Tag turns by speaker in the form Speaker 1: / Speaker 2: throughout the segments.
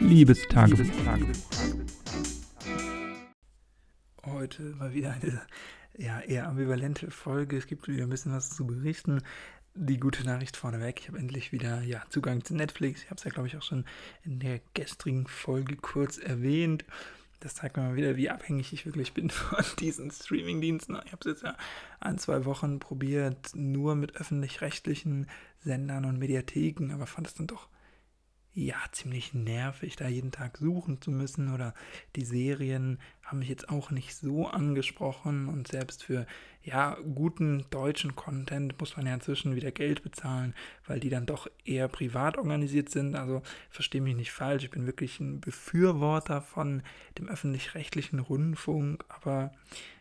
Speaker 1: Liebestagebuch.
Speaker 2: Heute mal wieder eine ja, eher ambivalente Folge. Es gibt wieder ein bisschen was zu berichten. Die gute Nachricht vorneweg, ich habe endlich wieder ja, Zugang zu Netflix. Ich habe es ja, glaube ich, auch schon in der gestrigen Folge kurz erwähnt. Das zeigt mir mal wieder, wie abhängig ich wirklich bin von diesen Streamingdiensten. Ich habe es jetzt ja ein, zwei Wochen probiert, nur mit öffentlich-rechtlichen Sendern und Mediatheken, aber fand es dann doch ja, ziemlich nervig, da jeden Tag suchen zu müssen oder die Serien haben mich jetzt auch nicht so angesprochen und selbst für ja, guten deutschen Content muss man ja inzwischen wieder Geld bezahlen, weil die dann doch eher privat organisiert sind. Also verstehe mich nicht falsch, ich bin wirklich ein Befürworter von dem öffentlich-rechtlichen Rundfunk, aber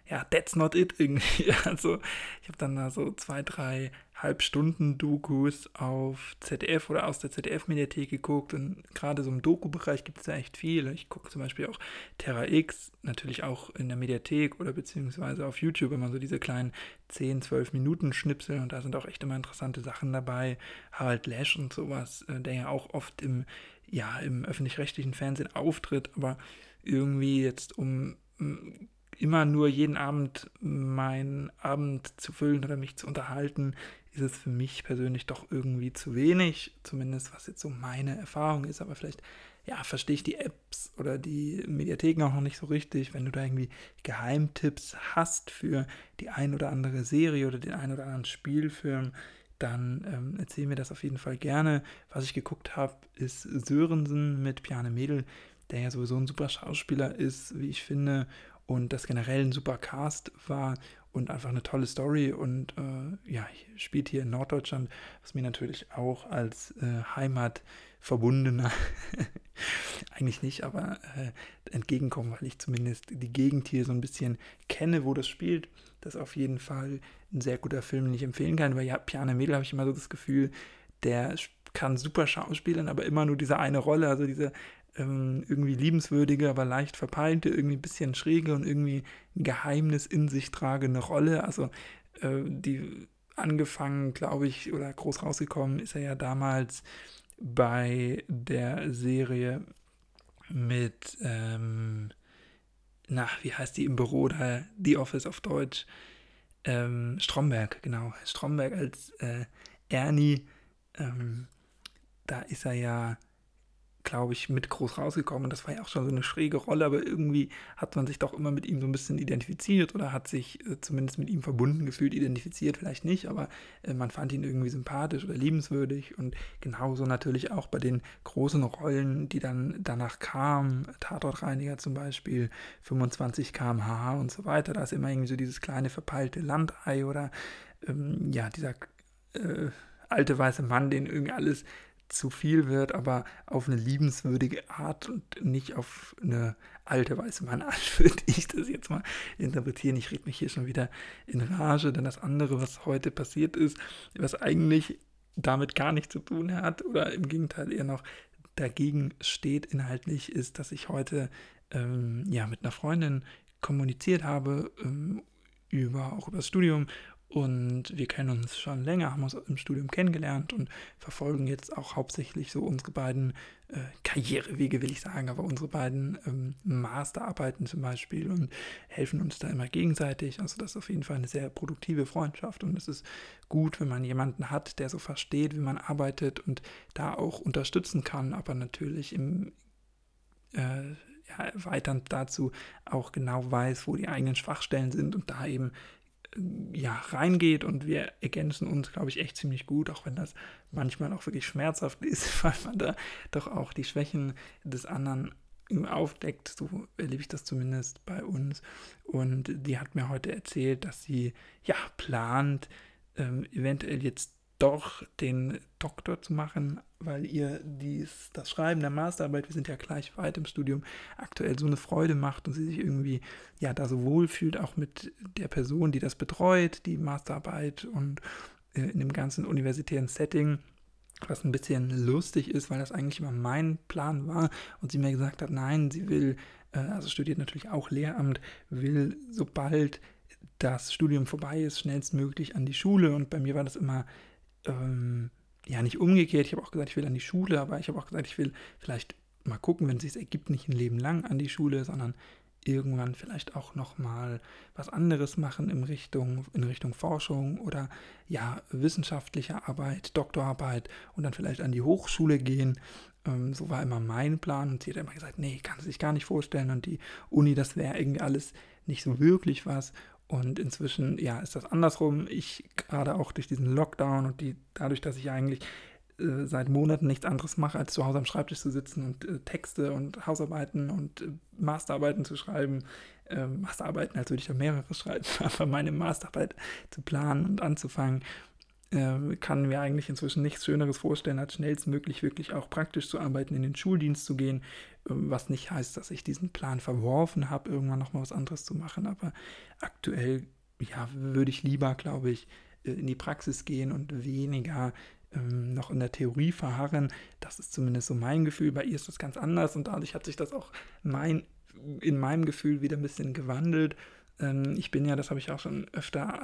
Speaker 2: ja, that's not it irgendwie. Also ich habe dann da so zwei, drei Halbstunden-Dokus auf ZDF oder aus der ZDF-Mediathek geguckt und gerade so im Doku-Bereich gibt es da echt viel. Ich gucke zum Beispiel auch Terra X, natürlich auch in der Mediathek oder beziehungsweise auf YouTube immer so diese kleinen 10, 12 Minuten Schnipsel und da sind auch echt immer interessante Sachen dabei. Harald Lesch und sowas, äh, der ja auch oft im, ja, im öffentlich-rechtlichen Fernsehen auftritt, aber irgendwie jetzt um immer nur jeden Abend meinen Abend zu füllen oder mich zu unterhalten, ist es für mich persönlich doch irgendwie zu wenig, zumindest was jetzt so meine Erfahrung ist, aber vielleicht ja, verstehe ich die Apps oder die Mediatheken auch noch nicht so richtig. Wenn du da irgendwie Geheimtipps hast für die ein oder andere Serie oder den ein oder anderen Spielfilm, dann ähm, erzähl mir das auf jeden Fall gerne. Was ich geguckt habe, ist Sörensen mit Piane Mädel, der ja sowieso ein super Schauspieler ist, wie ich finde, und das generell ein super Cast war und einfach eine tolle Story und äh, ja, spielt hier in Norddeutschland, was mir natürlich auch als äh, Heimatverbundener eigentlich nicht, aber äh, entgegenkommen, weil ich zumindest die Gegend hier so ein bisschen kenne, wo das spielt. Das ist auf jeden Fall ein sehr guter Film, den ich empfehlen kann, weil ja, Piane Mädel habe ich immer so das Gefühl, der kann super schauspielen, aber immer nur diese eine Rolle, also diese ähm, irgendwie liebenswürdige, aber leicht verpeilte, irgendwie ein bisschen schräge und irgendwie ein Geheimnis in sich tragende Rolle. Also äh, die angefangen, glaube ich, oder groß rausgekommen ist er ja damals bei der Serie mit, ähm, na, wie heißt die im Büro da, The Office auf Deutsch, ähm, Stromberg, genau, Stromberg als äh, Ernie, ähm, da ist er ja glaube ich, mit groß rausgekommen. Das war ja auch schon so eine schräge Rolle, aber irgendwie hat man sich doch immer mit ihm so ein bisschen identifiziert oder hat sich äh, zumindest mit ihm verbunden gefühlt, identifiziert vielleicht nicht, aber äh, man fand ihn irgendwie sympathisch oder liebenswürdig und genauso natürlich auch bei den großen Rollen, die dann danach kamen, Tatortreiniger zum Beispiel, 25 km/h und so weiter, da ist immer irgendwie so dieses kleine verpeilte Landei oder ähm, ja, dieser äh, alte weiße Mann, den irgendwie alles zu viel wird, aber auf eine liebenswürdige Art und nicht auf eine alte weiße Mannart, würde ich das jetzt mal interpretieren. Ich rede mich hier schon wieder in Rage, denn das andere, was heute passiert ist, was eigentlich damit gar nichts zu tun hat oder im Gegenteil eher noch dagegen steht inhaltlich, ist, dass ich heute ähm, ja mit einer Freundin kommuniziert habe ähm, über auch über das Studium und wir kennen uns schon länger, haben uns im Studium kennengelernt und verfolgen jetzt auch hauptsächlich so unsere beiden äh, Karrierewege, will ich sagen, aber unsere beiden ähm, Masterarbeiten zum Beispiel und helfen uns da immer gegenseitig. Also das ist auf jeden Fall eine sehr produktive Freundschaft und es ist gut, wenn man jemanden hat, der so versteht, wie man arbeitet und da auch unterstützen kann, aber natürlich im äh, ja, erweiternd dazu auch genau weiß, wo die eigenen Schwachstellen sind und da eben ja, reingeht und wir ergänzen uns, glaube ich, echt ziemlich gut, auch wenn das manchmal auch wirklich schmerzhaft ist, weil man da doch auch die Schwächen des anderen aufdeckt. So erlebe ich das zumindest bei uns. Und die hat mir heute erzählt, dass sie ja plant, ähm, eventuell jetzt doch den Doktor zu machen, weil ihr dies, das Schreiben der Masterarbeit, wir sind ja gleich weit im Studium, aktuell so eine Freude macht und sie sich irgendwie ja da so wohl fühlt, auch mit der Person, die das betreut, die Masterarbeit und äh, in dem ganzen universitären Setting, was ein bisschen lustig ist, weil das eigentlich immer mein Plan war und sie mir gesagt hat, nein, sie will, äh, also studiert natürlich auch Lehramt, will sobald das Studium vorbei ist, schnellstmöglich an die Schule und bei mir war das immer ähm, ja nicht umgekehrt, ich habe auch gesagt, ich will an die Schule, aber ich habe auch gesagt, ich will vielleicht mal gucken, wenn es sich ergibt, nicht ein Leben lang an die Schule, sondern irgendwann vielleicht auch noch mal was anderes machen in Richtung in Richtung Forschung oder ja wissenschaftliche Arbeit, Doktorarbeit und dann vielleicht an die Hochschule gehen. Ähm, so war immer mein Plan und sie hat immer gesagt, nee, kann sie sich gar nicht vorstellen und die Uni, das wäre irgendwie alles nicht so wirklich was. Und inzwischen, ja, ist das andersrum. Ich gerade auch durch diesen Lockdown und die, dadurch, dass ich eigentlich äh, seit Monaten nichts anderes mache, als zu Hause am Schreibtisch zu sitzen und äh, Texte und Hausarbeiten und äh, Masterarbeiten zu schreiben. Ähm, Masterarbeiten, als würde ich da mehrere schreiben, aber meine Masterarbeit zu planen und anzufangen, äh, kann mir eigentlich inzwischen nichts Schöneres vorstellen, als schnellstmöglich wirklich auch praktisch zu arbeiten, in den Schuldienst zu gehen, ähm, was nicht heißt, dass ich diesen Plan verworfen habe, irgendwann nochmal was anderes zu machen, aber aktuell, ja, würde ich lieber, glaube ich, äh, in die Praxis gehen und weniger ähm, noch in der Theorie verharren. Das ist zumindest so mein Gefühl. Bei ihr ist das ganz anders und dadurch hat sich das auch mein, in meinem Gefühl wieder ein bisschen gewandelt. Ähm, ich bin ja, das habe ich auch schon öfter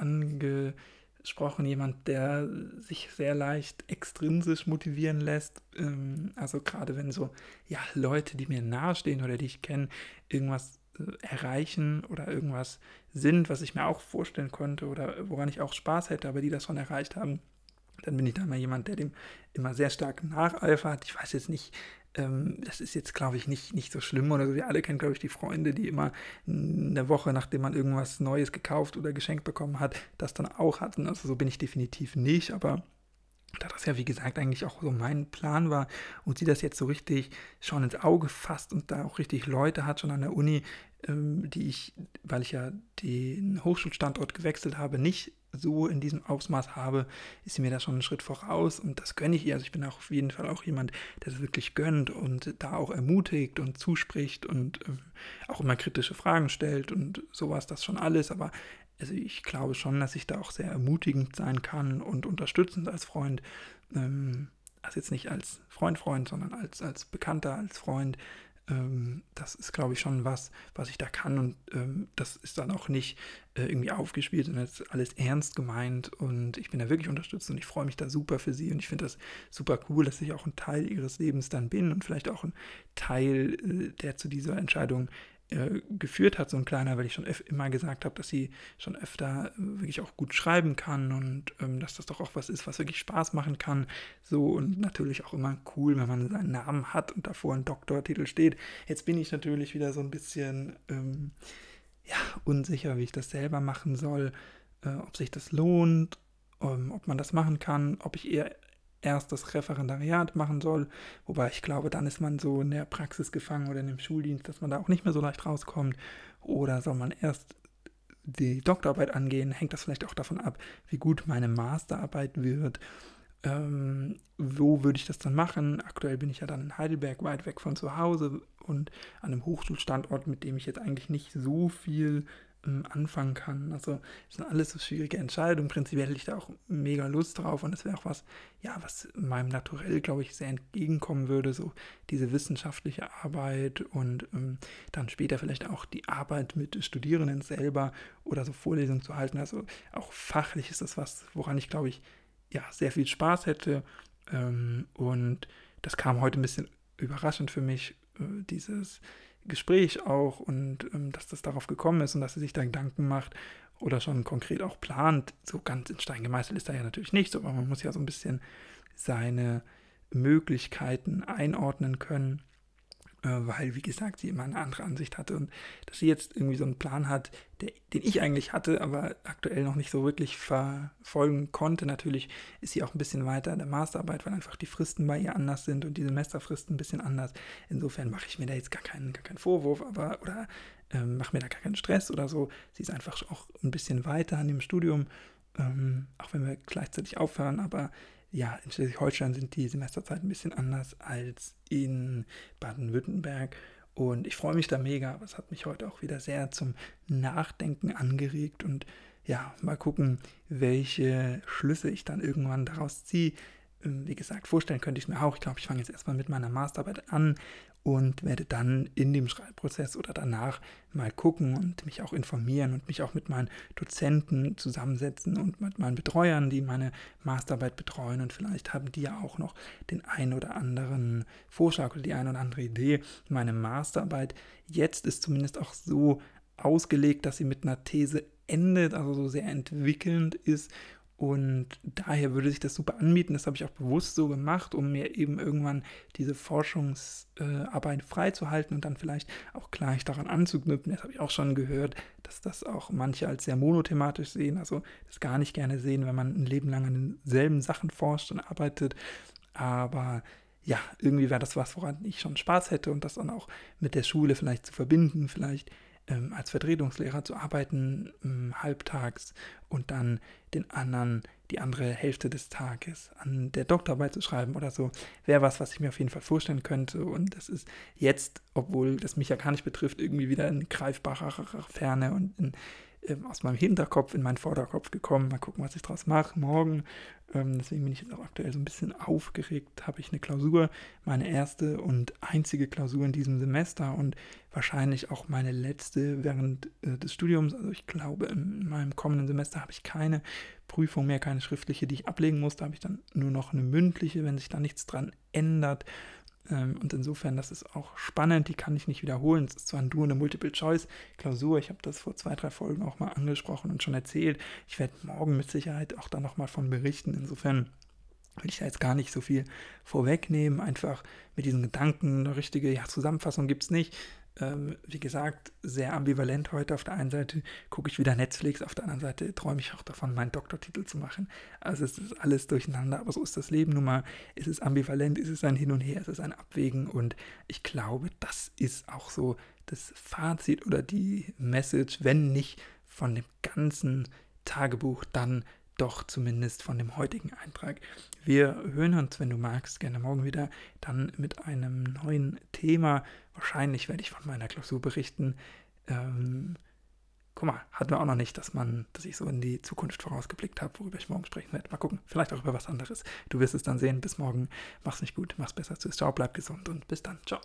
Speaker 2: angesprochen, jemand, der sich sehr leicht extrinsisch motivieren lässt. Ähm, also gerade wenn so ja, Leute, die mir nahestehen oder die ich kenne, irgendwas äh, erreichen oder irgendwas sind, was ich mir auch vorstellen konnte oder woran ich auch Spaß hätte, aber die das schon erreicht haben, dann bin ich da mal jemand, der dem immer sehr stark nacheifert. Ich weiß jetzt nicht, ähm, das ist jetzt, glaube ich, nicht, nicht so schlimm oder so. Wir alle kennen, glaube ich, die Freunde, die immer eine Woche, nachdem man irgendwas Neues gekauft oder geschenkt bekommen hat, das dann auch hatten. Also so bin ich definitiv nicht, aber da das ja, wie gesagt, eigentlich auch so mein Plan war und sie das jetzt so richtig schon ins Auge fasst und da auch richtig Leute hat, schon an der Uni, ähm, die ich, weil ich ja den Hochschulstandort gewechselt habe, nicht so in diesem Ausmaß habe, ist sie mir da schon einen Schritt voraus und das gönne ich ihr. Also ich bin auch auf jeden Fall auch jemand, der das wirklich gönnt und da auch ermutigt und zuspricht und äh, auch immer kritische Fragen stellt und sowas, das schon alles. Aber also ich glaube schon, dass ich da auch sehr ermutigend sein kann und unterstützend als Freund. Ähm, also jetzt nicht als Freund, Freund, sondern als, als Bekannter, als Freund, ähm, das ist, glaube ich, schon was, was ich da kann und ähm, das ist dann auch nicht äh, irgendwie aufgespielt, es ist alles ernst gemeint und ich bin da wirklich unterstützt und ich freue mich da super für sie und ich finde das super cool, dass ich auch ein Teil ihres Lebens dann bin und vielleicht auch ein Teil, äh, der zu dieser Entscheidung äh, geführt hat, so ein kleiner, weil ich schon immer gesagt habe, dass sie schon öfter äh, wirklich auch gut schreiben kann und ähm, dass das doch auch was ist, was wirklich Spaß machen kann. So und natürlich auch immer cool, wenn man seinen Namen hat und davor ein Doktortitel steht. Jetzt bin ich natürlich wieder so ein bisschen ähm, ja, unsicher, wie ich das selber machen soll, äh, ob sich das lohnt, ähm, ob man das machen kann, ob ich eher erst das Referendariat machen soll. Wobei ich glaube, dann ist man so in der Praxis gefangen oder in dem Schuldienst, dass man da auch nicht mehr so leicht rauskommt. Oder soll man erst die Doktorarbeit angehen? Hängt das vielleicht auch davon ab, wie gut meine Masterarbeit wird? Ähm, wo würde ich das dann machen? Aktuell bin ich ja dann in Heidelberg weit weg von zu Hause und an einem Hochschulstandort, mit dem ich jetzt eigentlich nicht so viel anfangen kann. Also das sind alles so schwierige Entscheidungen. Prinzipiell hätte ich da auch mega Lust drauf und es wäre auch was, ja, was meinem Naturell, glaube ich, sehr entgegenkommen würde, so diese wissenschaftliche Arbeit und ähm, dann später vielleicht auch die Arbeit mit Studierenden selber oder so Vorlesungen zu halten. Also auch fachlich ist das was, woran ich, glaube ich, ja, sehr viel Spaß hätte. Ähm, und das kam heute ein bisschen überraschend für mich, äh, dieses Gespräch auch und ähm, dass das darauf gekommen ist und dass sie sich da Gedanken macht oder schon konkret auch plant. So ganz in Stein gemeißelt ist da ja natürlich nichts, aber man muss ja so ein bisschen seine Möglichkeiten einordnen können. Äh, weil, wie gesagt, sie immer eine andere Ansicht hatte und dass sie jetzt irgendwie so einen Plan hat, der, den ich eigentlich hatte, aber aktuell noch nicht so wirklich verfolgen konnte. Natürlich ist sie auch ein bisschen weiter in der Masterarbeit, weil einfach die Fristen bei ihr anders sind und die Semesterfristen ein bisschen anders. Insofern mache ich mir da jetzt gar keinen, gar keinen Vorwurf, aber oder ähm, mache mir da gar keinen Stress oder so. Sie ist einfach auch ein bisschen weiter an dem Studium, ähm, auch wenn wir gleichzeitig aufhören, aber ja, in Schleswig-Holstein sind die Semesterzeiten ein bisschen anders als in Baden-Württemberg. Und ich freue mich da mega, aber es hat mich heute auch wieder sehr zum Nachdenken angeregt. Und ja, mal gucken, welche Schlüsse ich dann irgendwann daraus ziehe. ähm, wie gesagt, vorstellen könnte ich mir auch. Ich glaube, ich fange jetzt erstmal mit meiner Masterarbeit an und werde dann in dem Schreibprozess oder danach mal gucken und mich auch informieren und mich auch mit meinen Dozenten zusammensetzen und mit meinen Betreuern, die meine Masterarbeit betreuen. Und vielleicht haben die ja auch noch den ein oder anderen Vorschlag oder die ein oder andere Idee. Meine Masterarbeit jetzt ist zumindest auch so ausgelegt, dass sie mit einer These endet, also so sehr entwickelnd ist und daher würde sich das super anbieten. Das habe ich auch bewusst so gemacht, um mir eben irgendwann diese Forschungsarbeit freizuhalten und dann vielleicht auch gleich daran anzuknüpfen. Das habe ich auch schon gehört, dass das auch manche als sehr monothematisch sehen, also das gar nicht gerne sehen, wenn man ein Leben lang an denselben Sachen forscht und arbeitet. Aber ja, irgendwie wäre das was, woran ich schon Spaß hätte und das dann auch mit der Schule vielleicht zu verbinden, vielleicht ähm, als Vertretungslehrer zu arbeiten, ähm, halbtags und dann den anderen, die andere Hälfte des Tages an der Doktorarbeit zu schreiben oder so, wäre was, was ich mir auf jeden Fall vorstellen könnte. Und das ist jetzt, obwohl das mich ja gar nicht betrifft, irgendwie wieder in greifbarer Ferne und in, äh, aus meinem Hinterkopf in meinen Vorderkopf gekommen. Mal gucken, was ich daraus mache morgen. Ähm, deswegen bin ich jetzt auch aktuell so ein bisschen aufgeregt. Habe ich eine Klausur, meine erste und einzige Klausur in diesem Semester und wahrscheinlich auch meine letzte während äh, des Studiums. Also ich glaube, in meinem kommenden Semester habe ich keine Prüfung mehr, keine schriftliche, die ich ablegen muss. Da habe ich dann nur noch eine mündliche, wenn sich da nichts dran ändert. Ähm, und insofern, das ist auch spannend, die kann ich nicht wiederholen. Es ist zwar nur eine Multiple-Choice-Klausur, ich habe das vor zwei, drei Folgen auch mal angesprochen und schon erzählt. Ich werde morgen mit Sicherheit auch da nochmal von berichten. Insofern will ich da jetzt gar nicht so viel vorwegnehmen. Einfach mit diesen Gedanken, eine richtige ja, Zusammenfassung gibt es nicht ähm, wie gesagt, sehr ambivalent heute. Auf der einen Seite gucke ich wieder Netflix, auf der anderen Seite träume ich auch davon, meinen Doktortitel zu machen. Also es ist alles durcheinander, aber so ist das Leben nun mal. Es ist ambivalent, es ist ein Hin und Her, es ist ein Abwägen und ich glaube, das ist auch so das Fazit oder die Message, wenn nicht von dem ganzen Tagebuch, dann doch zumindest von dem heutigen Eintrag. Wir hören uns, wenn du magst, gerne morgen wieder, dann mit einem neuen Thema. Wahrscheinlich werde ich von meiner Klausur berichten. Ähm, guck mal, hatten wir auch noch nicht, dass man, dass ich so in die Zukunft vorausgeblickt habe, worüber ich morgen sprechen werde. Mal gucken, vielleicht auch über was anderes. Du wirst es dann sehen. Bis morgen. Mach's nicht gut, mach's besser. Tschüss, ciao, bleib gesund und bis dann. Ciao.